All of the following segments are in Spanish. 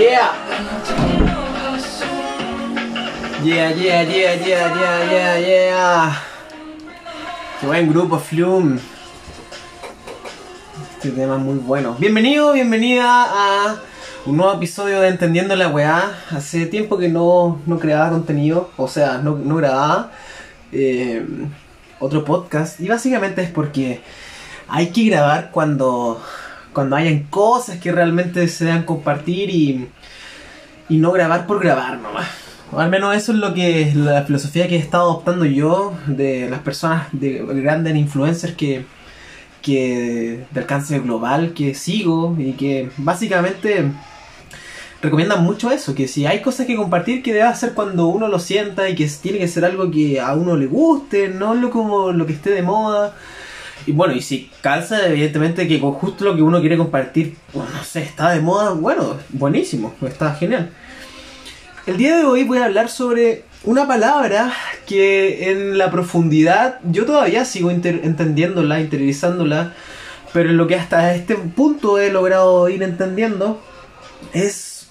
Yeah. Yeah, yeah, yeah, yeah, yeah, yeah, yeah. Qué buen grupo, Flume. Este tema es muy bueno. Bienvenido, bienvenida a un nuevo episodio de Entendiendo la Weá. Hace tiempo que no, no creaba contenido, o sea, no, no grababa eh, otro podcast. Y básicamente es porque hay que grabar cuando, cuando hayan cosas que realmente se compartir y, y no grabar por grabar nomás. O al menos eso es lo que la filosofía que he estado adoptando yo de las personas de grandes influencers que, que de alcance global que sigo y que básicamente recomiendan mucho eso, que si hay cosas que compartir que debe hacer cuando uno lo sienta y que tiene que ser algo que a uno le guste, no lo como lo que esté de moda. Y bueno, y si calza, evidentemente que con justo lo que uno quiere compartir, pues, no sé, está de moda, bueno, buenísimo, está genial. El día de hoy voy a hablar sobre una palabra que en la profundidad yo todavía sigo entendiéndola, interiorizándola, pero en lo que hasta este punto he logrado ir entendiendo es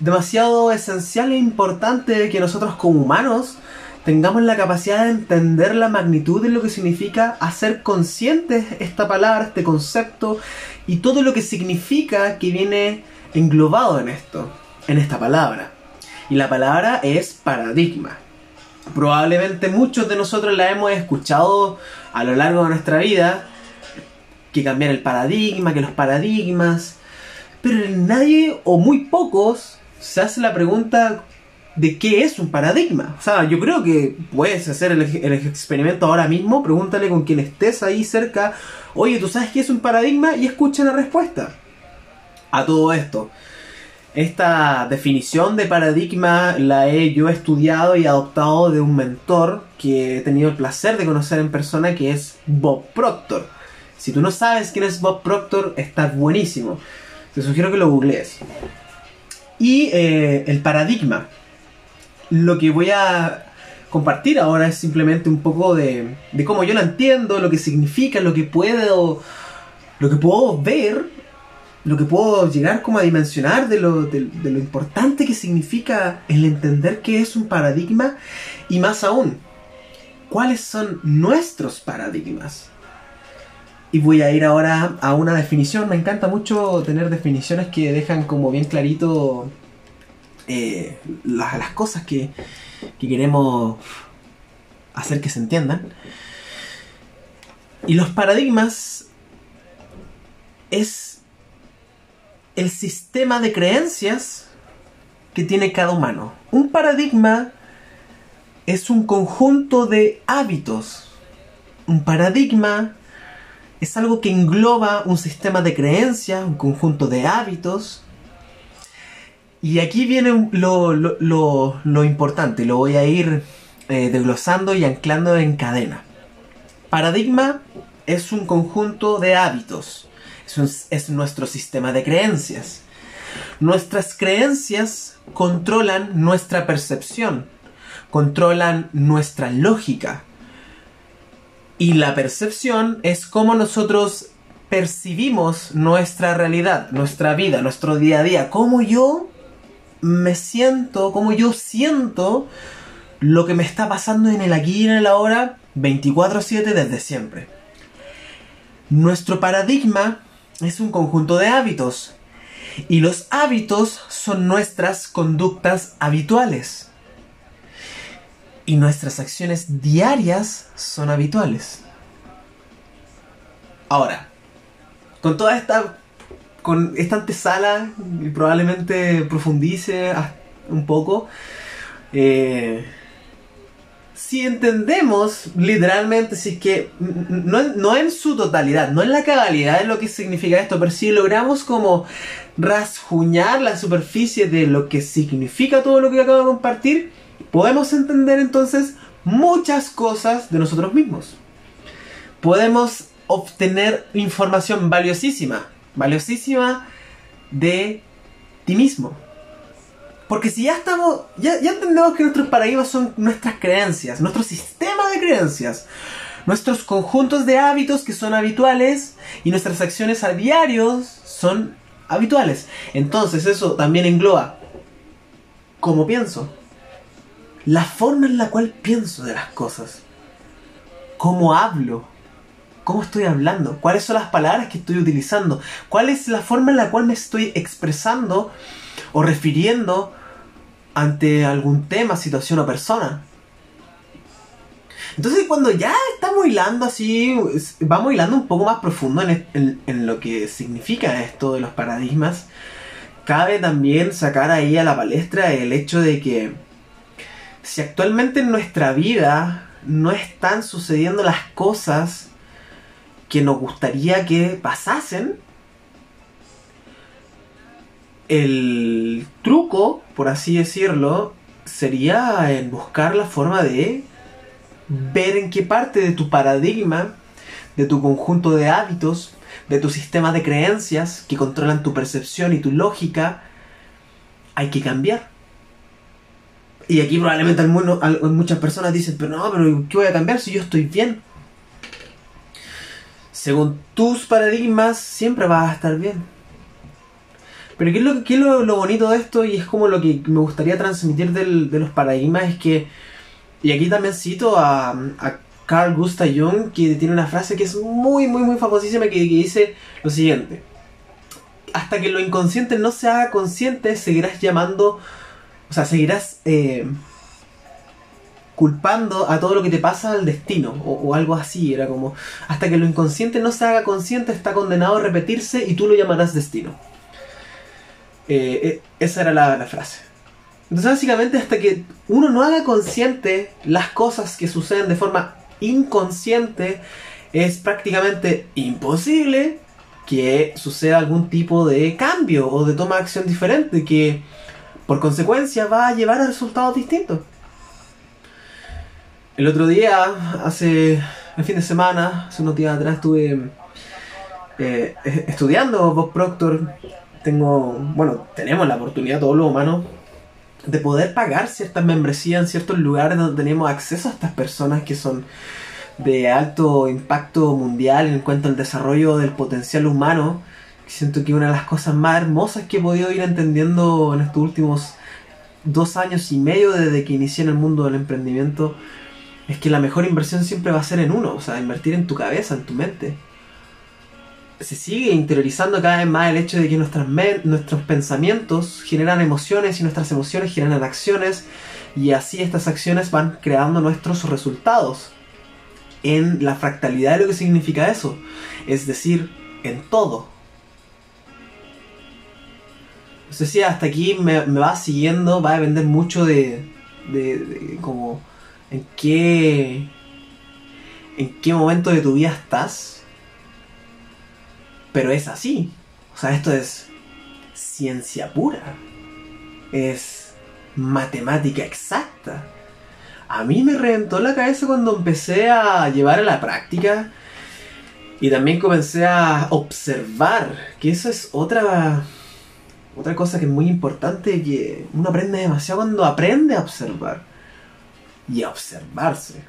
demasiado esencial e importante que nosotros como humanos tengamos la capacidad de entender la magnitud de lo que significa hacer conscientes esta palabra, este concepto y todo lo que significa que viene englobado en esto, en esta palabra. Y la palabra es paradigma. Probablemente muchos de nosotros la hemos escuchado a lo largo de nuestra vida, que cambiar el paradigma, que los paradigmas, pero nadie o muy pocos se hace la pregunta de qué es un paradigma. O sea, yo creo que puedes hacer el, experimento ahora mismo, pregúntale con quien estés ahí cerca, oye, ¿tú sabes qué es un paradigma? Y escucha la respuesta a todo esto. Esta definición de paradigma la he yo estudiado y adoptado de un mentor que he tenido el placer de conocer en persona, que es Bob Proctor. Si tú no sabes quién es Bob Proctor, está buenísimo. Te sugiero que lo googlees. Y eh, el paradigma. Lo que voy a compartir ahora es simplemente un poco de, de cómo yo lo entiendo, lo que significa, lo que puedo, lo que puedo ver lo que puedo llegar como a dimensionar de lo, de, lo importante que significa el entender qué es un paradigma y más aún, cuáles son nuestros paradigmas. Y voy a ir ahora a una definición. Me encanta mucho tener definiciones que dejan como bien clarito eh, las, cosas que, que queremos hacer que se entiendan. Y los paradigmas es el sistema de creencias que tiene cada humano. Un paradigma es un conjunto de hábitos. Un paradigma es algo que engloba un sistema de creencias, un conjunto de hábitos. Y aquí viene lo, lo, lo, importante, lo voy a ir eh, desglosando y anclando en cadena. Paradigma es un conjunto de hábitos es nuestro sistema de creencias. Nuestras creencias controlan nuestra percepción, controlan nuestra lógica. Y la percepción es cómo nosotros percibimos nuestra realidad, nuestra vida, nuestro día a día, cómo yo me siento, cómo yo siento lo que me está pasando en el aquí y en el ahora 24/7 desde siempre. Nuestro paradigma es un conjunto de hábitos. Y los hábitos son nuestras conductas habituales. Y nuestras acciones diarias son habituales. Ahora, con toda esta con esta antesala y probablemente profundice un poco eh, si entendemos literalmente, si es que no, no, en su totalidad, no en la cabalidad de lo que significa esto, pero si logramos como rasguñar la superficie de lo que significa todo lo que acabo de compartir, podemos entender entonces muchas cosas de nosotros mismos. Podemos obtener información valiosísima, valiosísima de ti mismo. Porque si ya estamos, ya, ya, entendemos que nuestros paradigmas son nuestras creencias, nuestro sistema de creencias, nuestros conjuntos de hábitos que son habituales y nuestras acciones a diario son habituales. Entonces eso también engloba cómo pienso, la forma en la cual pienso de las cosas, cómo hablo, cómo estoy hablando, cuáles son las palabras que estoy utilizando, cuál es la forma en la cual me estoy expresando o refiriendo ante algún tema, situación o persona. Entonces cuando ya estamos hilando así, vamos hilando un poco más profundo en, lo que significa esto de los paradigmas, cabe también sacar ahí a la palestra el hecho de que si actualmente en nuestra vida no están sucediendo las cosas que nos gustaría que pasasen, el truco, por así decirlo, sería en buscar la forma de ver en qué parte de tu paradigma, de tu conjunto de hábitos, de tu sistema de creencias que controlan tu percepción y tu lógica, hay que cambiar. Y aquí probablemente muchas personas dicen, pero no, pero ¿qué voy a cambiar si yo estoy bien? Según tus paradigmas, siempre vas a estar bien. Pero ¿qué es lo, qué es lo, bonito de esto? Y es como lo que me gustaría transmitir de los paradigmas, es que y aquí también cito a, Carl Gustav Jung, que tiene una frase que es muy, muy, muy famosísima, que, dice lo siguiente. Hasta que lo inconsciente no se haga consciente, seguirás llamando, o sea, seguirás eh, culpando a todo lo que te pasa al destino, o, algo así, era como, hasta que lo inconsciente no se haga consciente, está condenado a repetirse y tú lo llamarás destino. Eh, eh, esa era la frase. Entonces básicamente hasta que uno no haga consciente las cosas que suceden de forma inconsciente, es prácticamente imposible que suceda algún tipo de cambio o de toma de acción diferente que por consecuencia va a llevar a resultados distintos. El otro día, hace el fin de semana, hace unos días atrás, estuve eh, estudiando Bob Proctor. Tengo, bueno, tenemos la oportunidad, todos los humanos, de poder pagar ciertas membresías en ciertos lugares donde tenemos acceso a estas personas que son de alto impacto mundial en cuanto al desarrollo del potencial humano. Siento que una de las cosas más hermosas que he podido ir entendiendo en estos últimos dos años y medio desde que inicié en el mundo del emprendimiento es que la mejor inversión siempre va a ser en uno, o sea, invertir en tu cabeza, en tu mente se sigue interiorizando cada vez más el hecho de que nuestras nuestros pensamientos generan emociones y nuestras emociones generan acciones y así estas acciones van creando nuestros resultados en la fractalidad de lo que significa eso, es decir, en todo. No sé si hasta aquí me, va siguiendo, va a depender mucho de, de, de como en qué en qué momento de tu vida estás pero es así. O sea, esto es ciencia pura. Es matemática exacta. A mí me reventó la cabeza cuando empecé a llevar a la práctica y también comencé a observar, que eso es otra otra cosa que es muy importante que uno aprende demasiado cuando aprende a observar y a observarse.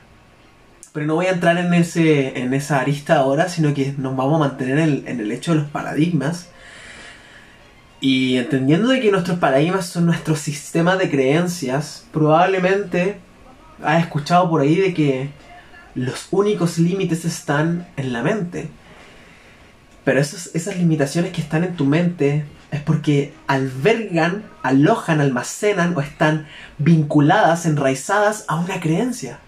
Pero no voy a entrar en, ese, en esa arista ahora, sino que nos vamos a mantener en, el hecho de los paradigmas. Y entendiendo de que nuestros paradigmas son nuestros sistemas de creencias, probablemente has escuchado por ahí de que los únicos límites están en la mente. Pero esas limitaciones que están en tu mente es porque albergan, alojan, almacenan o están vinculadas, enraizadas a una creencia.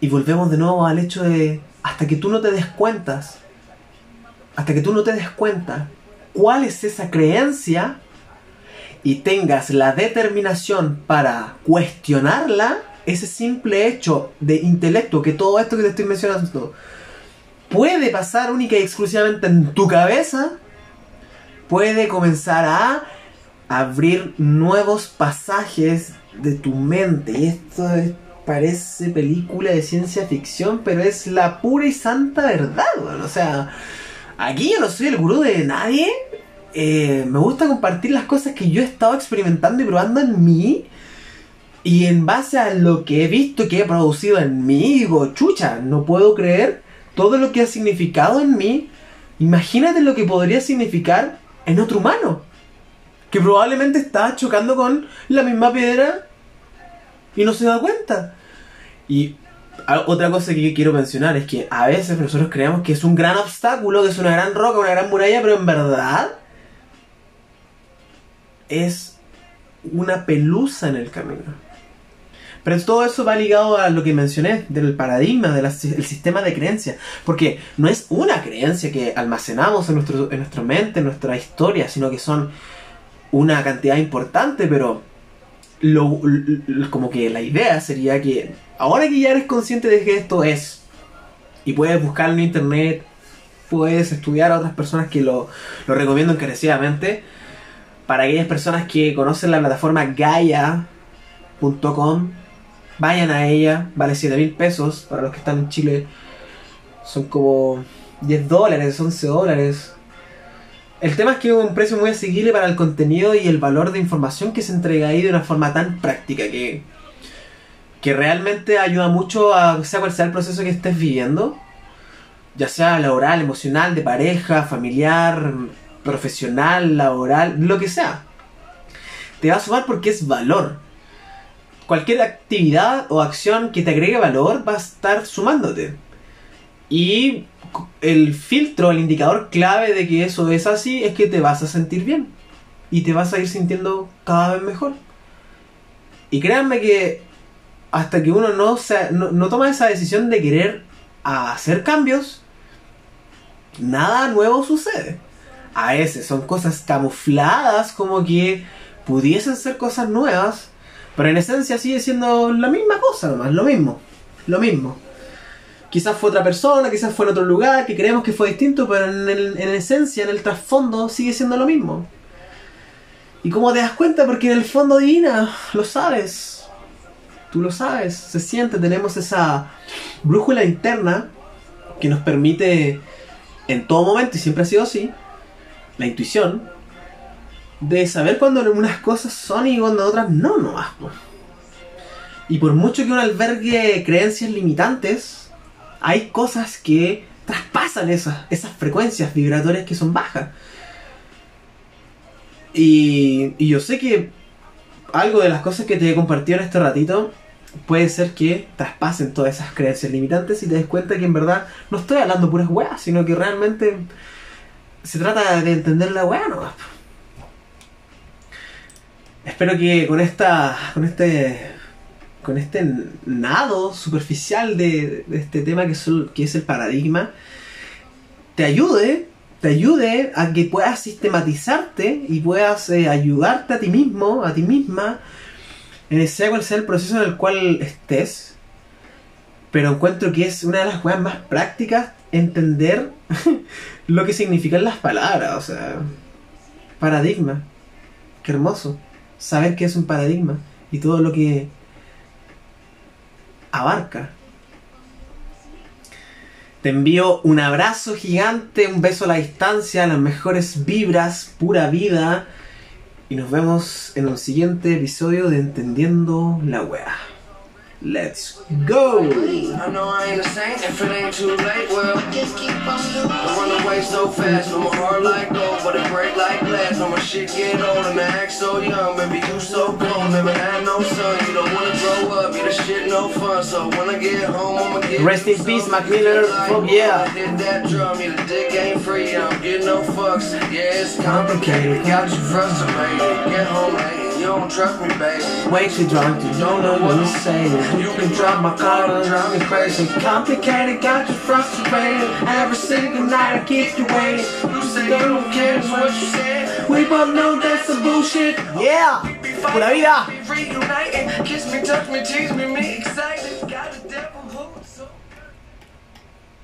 Y volvemos de nuevo al hecho de, hasta que tú no te des cuentas, hasta que tú no te des cuenta cuál es esa creencia y tengas la determinación para cuestionarla, ese simple hecho de intelecto, que todo esto que te estoy mencionando puede pasar única y exclusivamente en tu cabeza, puede comenzar a abrir nuevos pasajes de tu mente. Y esto es parece película de ciencia ficción, pero es la pura y santa verdad, O sea, aquí yo no soy el gurú de nadie. Eh, me gusta compartir las cosas que yo he estado experimentando y probando en mí. Y en base a lo que he visto que he producido en mí, digo, chucha, no puedo creer todo lo que ha significado en mí Imagínate lo que podría significar en otro humano. Que probablemente está chocando con la misma piedra y no se da cuenta. Y otra cosa que quiero mencionar es que a veces nosotros creemos que es un gran obstáculo, que es una gran roca, una gran muralla, pero en verdad es una pelusa en el camino. Pero todo eso va ligado a lo que mencioné, del paradigma, del sistema de creencias. Porque no es una creencia que almacenamos en, nuestro, en nuestra mente, en nuestra historia, sino que son una cantidad importante, pero como que la idea sería que ahora que ya eres consciente de que esto es, y puedes buscarlo en internet, puedes estudiar a otras personas que lo, lo recomiendo encarecidamente, para aquellas personas que conocen la plataforma Gaia.com, vayan a ella, vale 7 mil pesos para los que están en Chile, son como 10 dólares, 11 dólares. El tema es que es un precio muy asequible para el contenido y el valor de información que se entrega ahí de una forma tan práctica que, que realmente ayuda mucho a sea cual sea el proceso que estés viviendo, ya sea laboral, emocional, de pareja, familiar, profesional, laboral, lo que sea. Te va a sumar porque es valor. Cualquier actividad o acción que te agregue valor va a estar sumándote. Y el filtro, el indicador clave de que eso es así es que te vas a sentir bien. Y te vas a ir sintiendo cada vez mejor. Y créanme que hasta que uno no, no, no toma esa decisión de querer hacer cambios, nada nuevo sucede a veces son cosas camufladas como que pudiesen ser cosas nuevas, pero en esencia sigue siendo la misma cosa nomás, lo mismo, lo mismo. Quizás fue otra persona, quizás fue en otro lugar, que creemos que fue distinto, pero en, en esencia, en el trasfondo, sigue siendo lo mismo. ¿Y cómo te das cuenta? Porque en el fondo divina, lo sabes. Tú lo sabes, se siente, tenemos esa brújula interna que nos permite en todo momento, y siempre ha sido así, la intuición de saber cuando unas cosas son y cuando otras no, no Y por mucho que uno albergue creencias limitantes, hay cosas que traspasan esas, esas frecuencias vibratorias que son bajas. Y, y yo sé que algo de las cosas que te he compartido en este ratito puede ser que traspasen todas esas creencias limitantes y te des cuenta que en verdad no estoy hablando puras weas, sino que realmente se trata de entender la weá Espero que con esta. con este. con este nado superficial de, este tema que es, el, paradigma. te ayude. Te ayude a que puedas sistematizarte y puedas eh, ayudarte a ti mismo, a ti misma, en sea cual sea el proceso en el cual estés. Pero encuentro que es una de las cosas más prácticas entender lo que significan las palabras, o sea, paradigma. Qué hermoso. Saber qué es un paradigma y todo lo que abarca. Te envío un abrazo gigante, un beso a la distancia, las mejores vibras, pura vida. Y nos vemos en un siguiente episodio de Entendiendo la Wea. Let's go! I know I ain't a saint if it ain't too late. Well, just keep on doing I run away so fast, no my heart like gold, but it break like glass. No my shit get old and I act so young. Baby, you so grown, never had no son. You don't wanna grow up, you the shit no fun. So when I get home, I'ma get Rest in peace, Mac Miller. From yeah. Hit that drum, yeah, the dick ain't free. I don't get no fucks. Yeah, it's complicated, got you frustrated. Get home late. You don't trust me, baby. Way too drunk, you don't know what to say. You can drive my car and drive me crazy. Complicated, got you frustrated. Every single night I keep you waiting. You say you don't care what you said. We both know that's some bullshit. Yeah, pura vida. Kiss me, touch me, tease me, me excited.